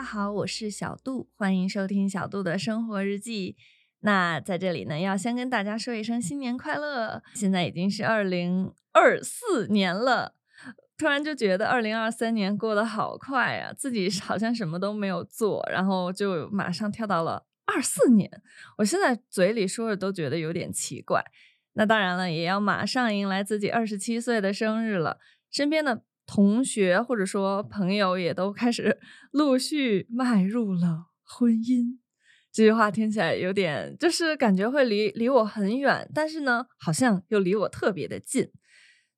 大家好，我是小杜，欢迎收听小杜的生活日记。那在这里呢，要先跟大家说一声新年快乐。现在已经是二零二四年了，突然就觉得二零二三年过得好快啊，自己好像什么都没有做，然后就马上跳到了二四年。我现在嘴里说着都觉得有点奇怪。那当然了，也要马上迎来自己二十七岁的生日了，身边的。同学或者说朋友也都开始 陆续迈入了婚姻，这句话听起来有点，就是感觉会离离我很远，但是呢，好像又离我特别的近。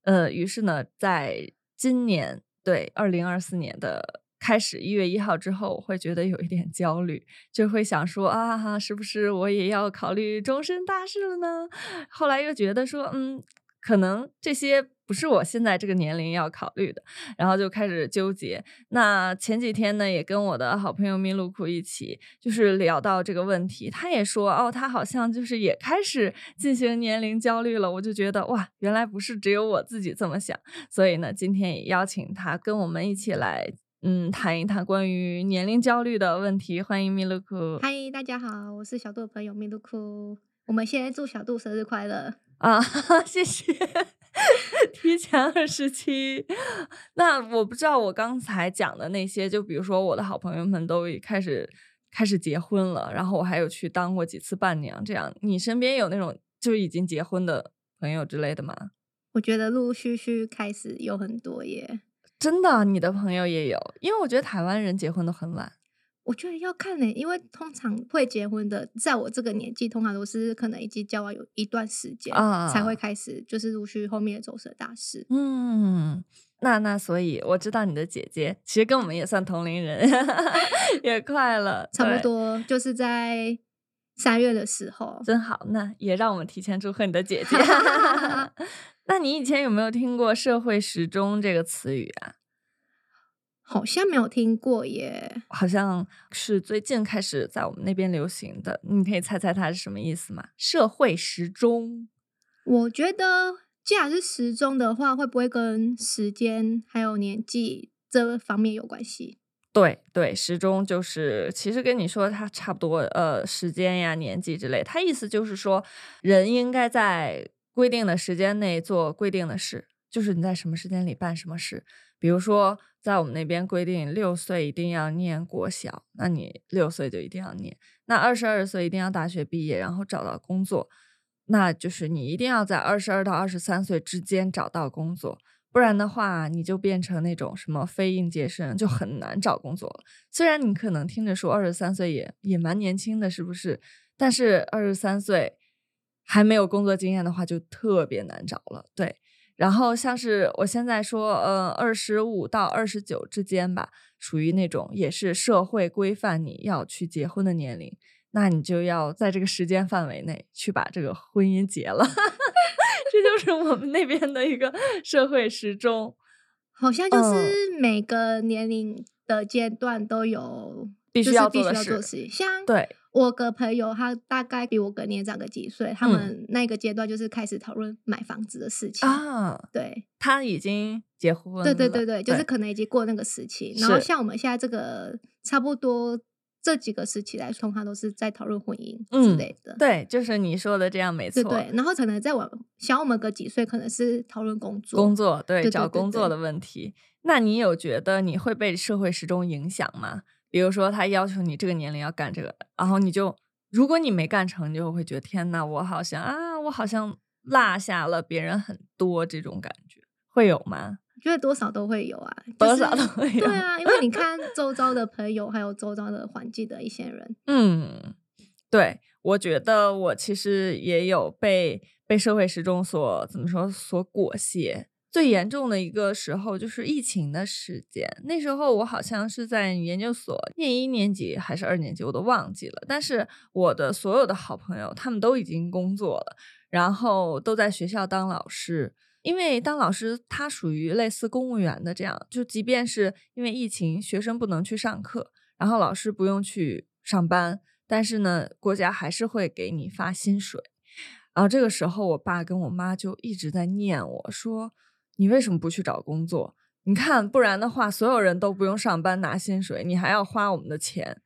呃，于是呢，在今年对二零二四年的开始一月一号之后，我会觉得有一点焦虑，就会想说啊，是不是我也要考虑终身大事了呢？后来又觉得说，嗯。可能这些不是我现在这个年龄要考虑的，然后就开始纠结。那前几天呢，也跟我的好朋友米露库一起，就是聊到这个问题。他也说，哦，他好像就是也开始进行年龄焦虑了。我就觉得，哇，原来不是只有我自己这么想。所以呢，今天也邀请他跟我们一起来，嗯，谈一谈关于年龄焦虑的问题。欢迎米露库。嗨，大家好，我是小杜的朋友米露库。我们先祝小杜生日快乐。啊，谢谢，提前二十七。那我不知道我刚才讲的那些，就比如说我的好朋友们都已开始开始结婚了，然后我还有去当过几次伴娘，这样你身边有那种就已经结婚的朋友之类的吗？我觉得陆陆续续开始有很多耶，真的，你的朋友也有，因为我觉得台湾人结婚都很晚。我觉得要看呢，因为通常会结婚的，在我这个年纪，通常都是可能已经交往有一段时间才会开始，就是陆续后面的走色大事。嗯，那那所以我知道你的姐姐其实跟我们也算同龄人，也快了，差不多就是在三月的时候，真好。那也让我们提前祝贺你的姐姐。那你以前有没有听过“社会时钟”这个词语啊？好像没有听过耶，好像是最近开始在我们那边流行的。你可以猜猜它是什么意思吗？社会时钟。我觉得，既然是时钟的话，会不会跟时间还有年纪这方面有关系？对对，时钟就是其实跟你说它差不多，呃，时间呀、年纪之类。它意思就是说，人应该在规定的时间内做规定的事，就是你在什么时间里办什么事。比如说，在我们那边规定六岁一定要念国小，那你六岁就一定要念。那二十二岁一定要大学毕业，然后找到工作，那就是你一定要在二十二到二十三岁之间找到工作，不然的话，你就变成那种什么非应届生，就很难找工作了。虽然你可能听着说二十三岁也也蛮年轻的，是不是？但是二十三岁还没有工作经验的话，就特别难找了。对。然后像是我现在说，呃，二十五到二十九之间吧，属于那种也是社会规范你要去结婚的年龄，那你就要在这个时间范围内去把这个婚姻结了，这就是我们那边的一个社会时钟。好像就是每个年龄的阶段都有必须要做的事，像对。我个朋友，他大概比我个年长个几岁，他们那个阶段就是开始讨论买房子的事情啊。对，他已经结婚了，对对对对，就是可能已经过那个时期。然后像我们现在这个差不多这几个时期来说，他都是在讨论婚姻之类的。对，就是你说的这样，没错。对，然后可能在我小我们个几岁，可能是讨论工作，工作对找工作的问题。那你有觉得你会被社会时钟影响吗？比如说，他要求你这个年龄要干这个，然后你就，如果你没干成，你就会觉得天呐，我好像啊，我好像落下了别人很多这种感觉，会有吗？觉得多少都会有啊，多少都会有。对啊，因为你看 周遭的朋友，还有周遭的环境的一些人。嗯，对，我觉得我其实也有被被社会时钟所怎么说所裹挟。最严重的一个时候就是疫情的时间，那时候我好像是在研究所念一年级还是二年级，我都忘记了。但是我的所有的好朋友他们都已经工作了，然后都在学校当老师。因为当老师，他属于类似公务员的这样，就即便是因为疫情，学生不能去上课，然后老师不用去上班，但是呢，国家还是会给你发薪水。然后这个时候，我爸跟我妈就一直在念我说。你为什么不去找工作？你看，不然的话，所有人都不用上班拿薪水，你还要花我们的钱。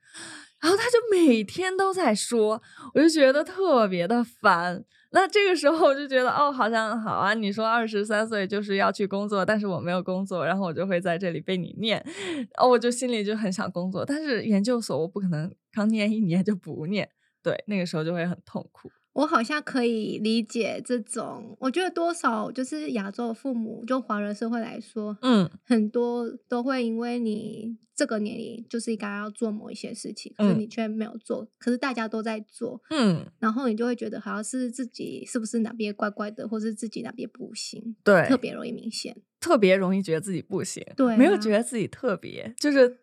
然后他就每天都在说，我就觉得特别的烦。那这个时候我就觉得，哦，好像好啊。你说二十三岁就是要去工作，但是我没有工作，然后我就会在这里被你念，哦，我就心里就很想工作。但是研究所我不可能刚念一年就不念，对，那个时候就会很痛苦。我好像可以理解这种，我觉得多少就是亚洲父母，就华人社会来说，嗯，很多都会因为你这个年龄就是应该要做某一些事情，可是你却没有做，可是大家都在做，嗯，然后你就会觉得好像是自己是不是哪边怪怪的，或是自己哪边不行，对，特别容易明显，特别容易觉得自己不行，对，没有觉得自己特别，就是。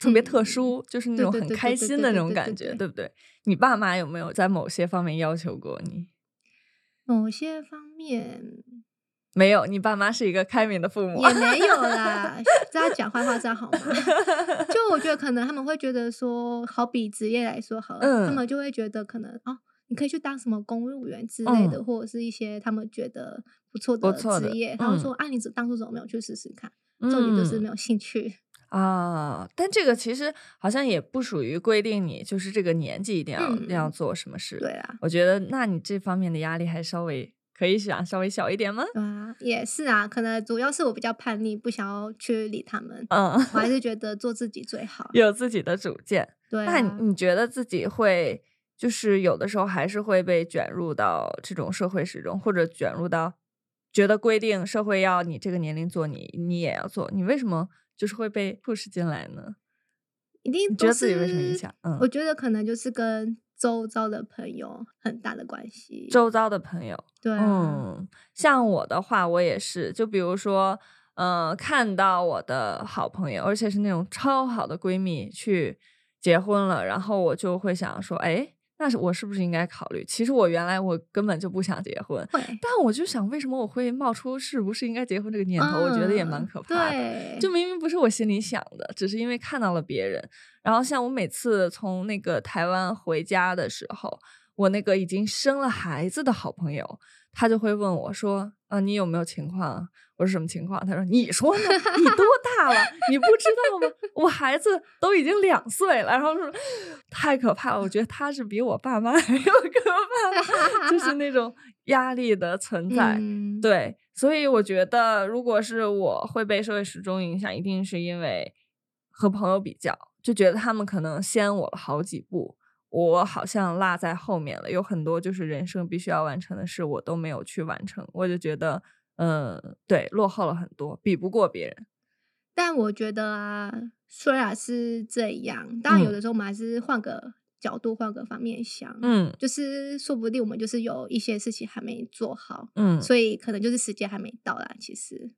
特别特殊，就是那种很开心的那种感觉，对不对？你爸妈有没有在某些方面要求过你？某些方面没有，你爸妈是一个开明的父母，也没有啦。这样讲坏话这样好吗？就我觉得可能他们会觉得说，好比职业来说好，了，他们就会觉得可能哦，你可以去当什么公务员之类的，或者是一些他们觉得不错的职业。他们说啊，你当初怎么没有去试试看？重点就是没有兴趣。啊，但这个其实好像也不属于规定你就是这个年纪一定要要做什么事。对啊，我觉得那你这方面的压力还稍微可以想稍微小一点吗？啊，也是啊，可能主要是我比较叛逆，不想要去理他们。嗯，我还是 觉得做自己最好，有自己的主见。对，那你觉得自己会就是有的时候还是会被卷入到这种社会始终，或者卷入到觉得规定社会要你这个年龄做，你你也要做，你为什么？就是会被 push 进来呢，一定觉得自己为什么影响？嗯，我觉得可能就是跟周遭的朋友很大的关系。周遭的朋友，对，嗯，像我的话，我也是，就比如说，嗯，看到我的好朋友，而且是那种超好的闺蜜去结婚了，然后我就会想说，哎。那是我是不是应该考虑？其实我原来我根本就不想结婚，但我就想，为什么我会冒出是不是应该结婚这个念头？我觉得也蛮可怕的。就明明不是我心里想的，只是因为看到了别人。然后像我每次从那个台湾回家的时候，我那个已经生了孩子的好朋友，他就会问我说：“啊，你有没有情况？”我说什么情况？他说：“你说呢？你多大了？你不知道吗？我孩子都已经两岁了。”然后说：“太可怕了！我觉得他是比我爸妈 还要可怕，就是那种压力的存在。”对，所以我觉得，如果是我会被社会时钟影响，一定是因为和朋友比较，就觉得他们可能先我了好几步，我好像落在后面了。有很多就是人生必须要完成的事，我都没有去完成，我就觉得。嗯，对，落后了很多，比不过别人。但我觉得啊，虽然是这样，当然有的时候我们还是换个角度，换个方面想，嗯，就是说不定我们就是有一些事情还没做好，嗯，所以可能就是时间还没到啦，其实。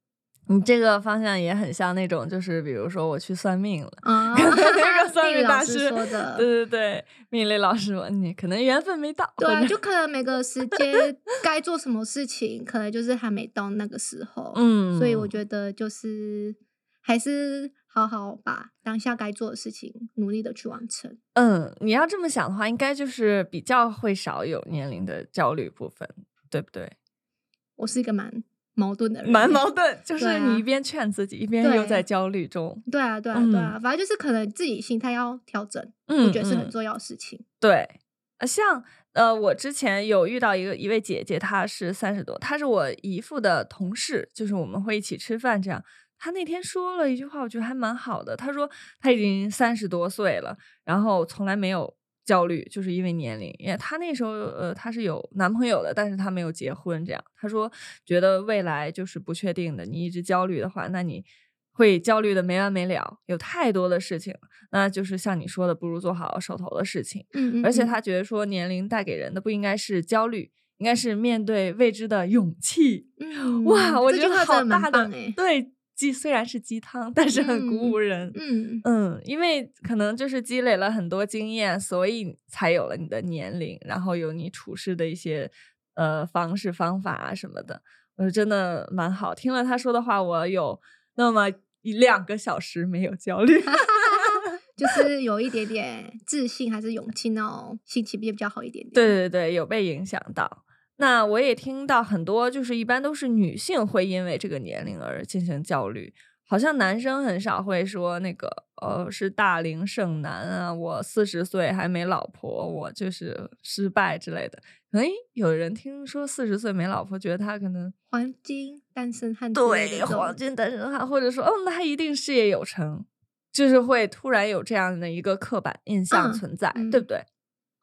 你这个方向也很像那种，就是比如说我去算命了，啊，那个算命大师说的，对对对，命理老师问你可能缘分没到，对，就可能每个时间 该做什么事情，可能就是还没到那个时候，嗯，所以我觉得就是还是好好把当下该做的事情努力的去完成。嗯，你要这么想的话，应该就是比较会少有年龄的焦虑部分，对不对？我是一个蛮。矛盾的人，蛮矛盾，就是你一边劝自己，一边又在焦虑中。对啊，对啊，对啊，反正就是可能自己心态要调整，我觉得是很重要的事情。对，像呃，我之前有遇到一个一位姐姐，她是三十多，她是我姨父的同事，就是我们会一起吃饭这样。她那天说了一句话，我觉得还蛮好的。她说她已经三十多岁了，然后从来没有。焦虑就是因为年龄，因为她那时候呃，她是有男朋友的，但是她没有结婚。这样，她说觉得未来就是不确定的。你一直焦虑的话，那你会焦虑的没完没了，有太多的事情。那就是像你说的，不如做好手头的事情。嗯，而且她觉得说，年龄带给人的不应该是焦虑，应该是面对未知的勇气。嗯，哇，我觉得好大的对。鸡虽然是鸡汤，但是很鼓舞人。嗯嗯，因为可能就是积累了很多经验，所以才有了你的年龄，然后有你处事的一些呃方式方法啊什么的。我说真的蛮好，听了他说的话，我有那么一两个小时没有焦虑，就是有一点点自信还是勇气那种心情比比较好一点点。对对对，有被影响到。那我也听到很多，就是一般都是女性会因为这个年龄而进行焦虑，好像男生很少会说那个，呃，是大龄剩男啊，我四十岁还没老婆，我就是失败之类的。可能有人听说四十岁没老婆，觉得他可能黄金单身汉，对，黄金单身汉，或者说，嗯，他一定事业有成，就是会突然有这样的一个刻板印象存在，对不对？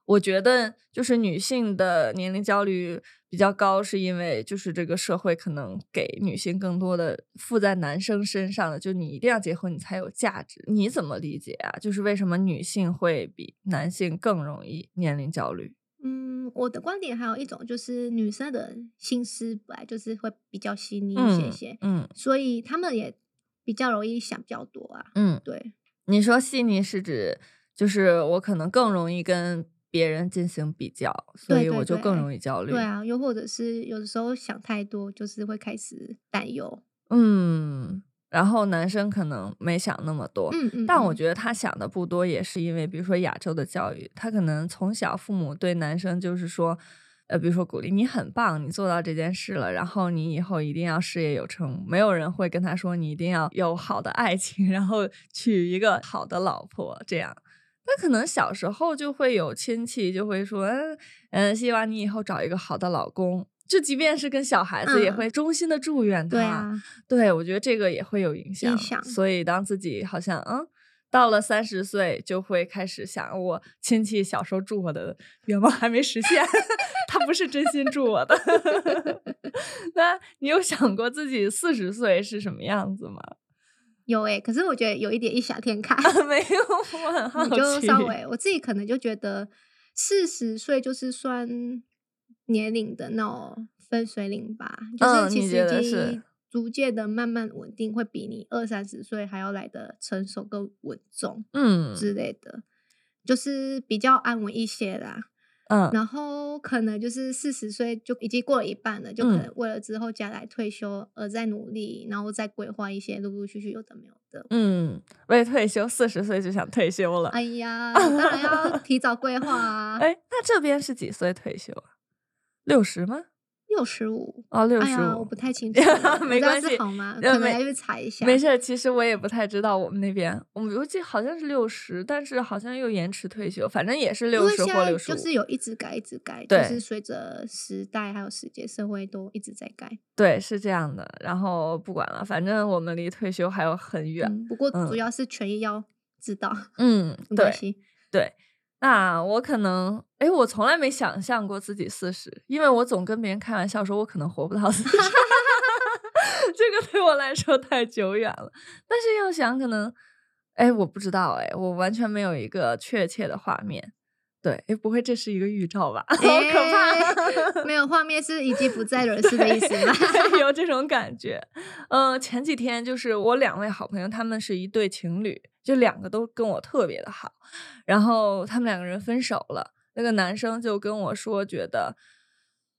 我觉得就是女性的年龄焦虑比较高，是因为就是这个社会可能给女性更多的附在男生身上的，就你一定要结婚，你才有价值。你怎么理解啊？就是为什么女性会比男性更容易年龄焦虑？嗯，我的观点还有一种就是女生的心思本来就是会比较细腻一些些，嗯，所以他们也比较容易想比较多啊。嗯，对，你说细腻是指就是我可能更容易跟。别人进行比较，所以我就更容易焦虑。对啊，又或者是有的时候想太多，就是会开始担忧。嗯，然后男生可能没想那么多，嗯嗯，但我觉得他想的不多，也是因为比如说亚洲的教育，他可能从小父母对男生就是说，呃，比如说鼓励你很棒，你做到这件事了，然后你以后一定要事业有成，没有人会跟他说你一定要有好的爱情，然后娶一个好的老婆这样。他可能小时候就会有亲戚就会说，嗯嗯，希望你以后找一个好的老公。就即便是跟小孩子，也会衷心的祝愿他。对啊，对我觉得这个也会有影响。影响。所以当自己好像嗯到了三十岁，就会开始想，我亲戚小时候祝我的愿望还没实现，他不是真心祝我的。那你有想过自己四十岁是什么样子吗？有诶，可是我觉得有一点异想天开。没有，我很好奇。就稍微我自己可能就觉得四十岁就是算年龄的那种分水岭吧，就是其实已经逐渐的慢慢稳定，会比你二三十岁还要来的成熟跟稳重，嗯之类的，就是比较安稳一些啦。嗯，然后可能就是四十岁就已经过了一半了，就可能为了之后将来退休而在努力，然后再规划一些陆陆续续有的没有的。嗯，为退休四十岁就想退休了。哎呀，当然要 提早规划啊。哎，那这边是几岁退休啊？六十吗？六十五哦，六十五，我不太清 楚，没关系，好吗？可能来去查一下。没事，其实我也不太知道我们那边，我们估计好像是六十，但是好像又延迟退休，反正也是六十或六十五。就是有一直改，一直改，就是随着时代还有世界社会都一直在改。对，是这样的。然后不管了，反正我们离退休还有很远。不过主要是权益要知道。嗯，对，对。那我可能，哎，我从来没想象过自己四十，因为我总跟别人开玩笑说，我可能活不到四十，这个对我来说太久远了。但是要想，可能，哎，我不知道，哎，我完全没有一个确切的画面。对，哎，不会这是一个预兆吧？好可怕！没有画面是已经不在人世的意思吗？有这种感觉。呃，前几天就是我两位好朋友，他们是一对情侣。就两个都跟我特别的好，然后他们两个人分手了。那个男生就跟我说，觉得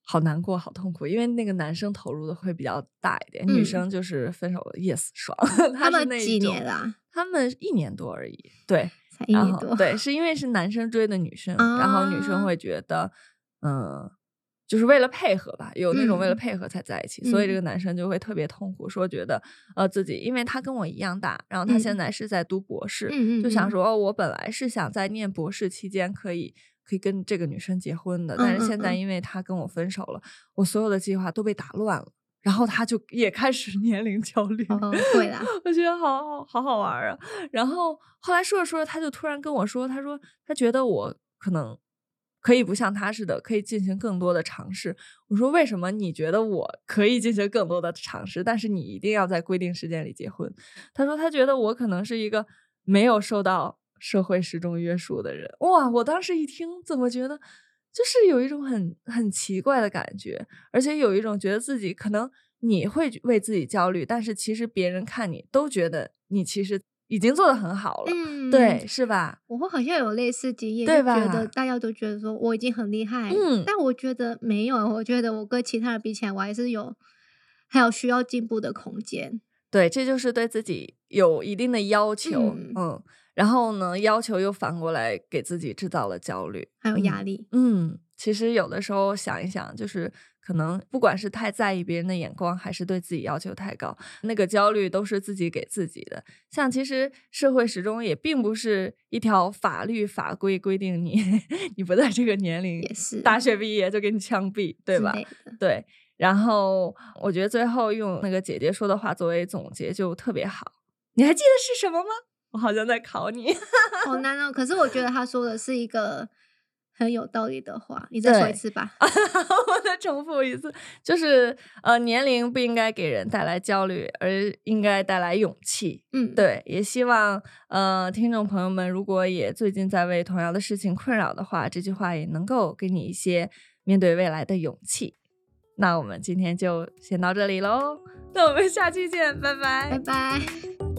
好难过、好痛苦，因为那个男生投入的会比较大一点，女生就是分手了，yes 爽。他们几年了？他们一年多而已。对，才一年多。对，是因为是男生追的女生，然后女生会觉得，嗯。就是为了配合吧，有那种为了配合才在一起，所以这个男生就会特别痛苦，说觉得呃自己，因为他跟我一样大，然后他现在是在读博士，就想说，哦，我本来是想在念博士期间可以可以跟这个女生结婚的，但是现在因为他跟我分手了，我所有的计划都被打乱了，然后他就也开始 年龄焦虑，会啦，我觉得好好好好玩啊，然后后来说着说着，他就突然跟我说，他说他觉得我可能。可以不像他似的，可以进行更多的尝试。我说为什么你觉得我可以进行更多的尝试，但是你一定要在规定时间里结婚？他说他觉得我可能是一个没有受到社会时钟约束的人。哇！我当时一听，怎么觉得就是有一种很很奇怪的感觉，而且有一种觉得自己可能你会为自己焦虑，但是其实别人看你都觉得你其实。已经做的很好了，嗯对，是吧？我会好像有类似经验，对吧？觉得大家都觉得说我已经很厉害，嗯，但我觉得没有，我觉得我跟其他人比起来，我还是有还有需要进步的空间。对，这就是对自己有一定的要求，嗯，然后呢，要求又反过来给自己制造了焦虑，还有压力，嗯。其实有的时候想一想，就是可能不管是太在意别人的眼光，还是对自己要求太高，那个焦虑都是自己给自己的。像其实社会始终也并不是一条法律法规规定你 你不在这个年龄，也是大学毕业就给你枪毙，对吧？对。然后我觉得最后用那个姐姐说的话作为总结就特别好。你还记得是什么吗？我好像在考你，好难哦。可是我觉得他说的是一个很有道理的话，你再说一次吧。我再重复一次，就是呃，年龄不应该给人带来焦虑，而应该带来勇气。嗯，对。也希望呃，听众朋友们，如果也最近在为同样的事情困扰的话，这句话也能够给你一些面对未来的勇气。那我们今天就先到这里喽，那我们下期见，拜拜，拜拜。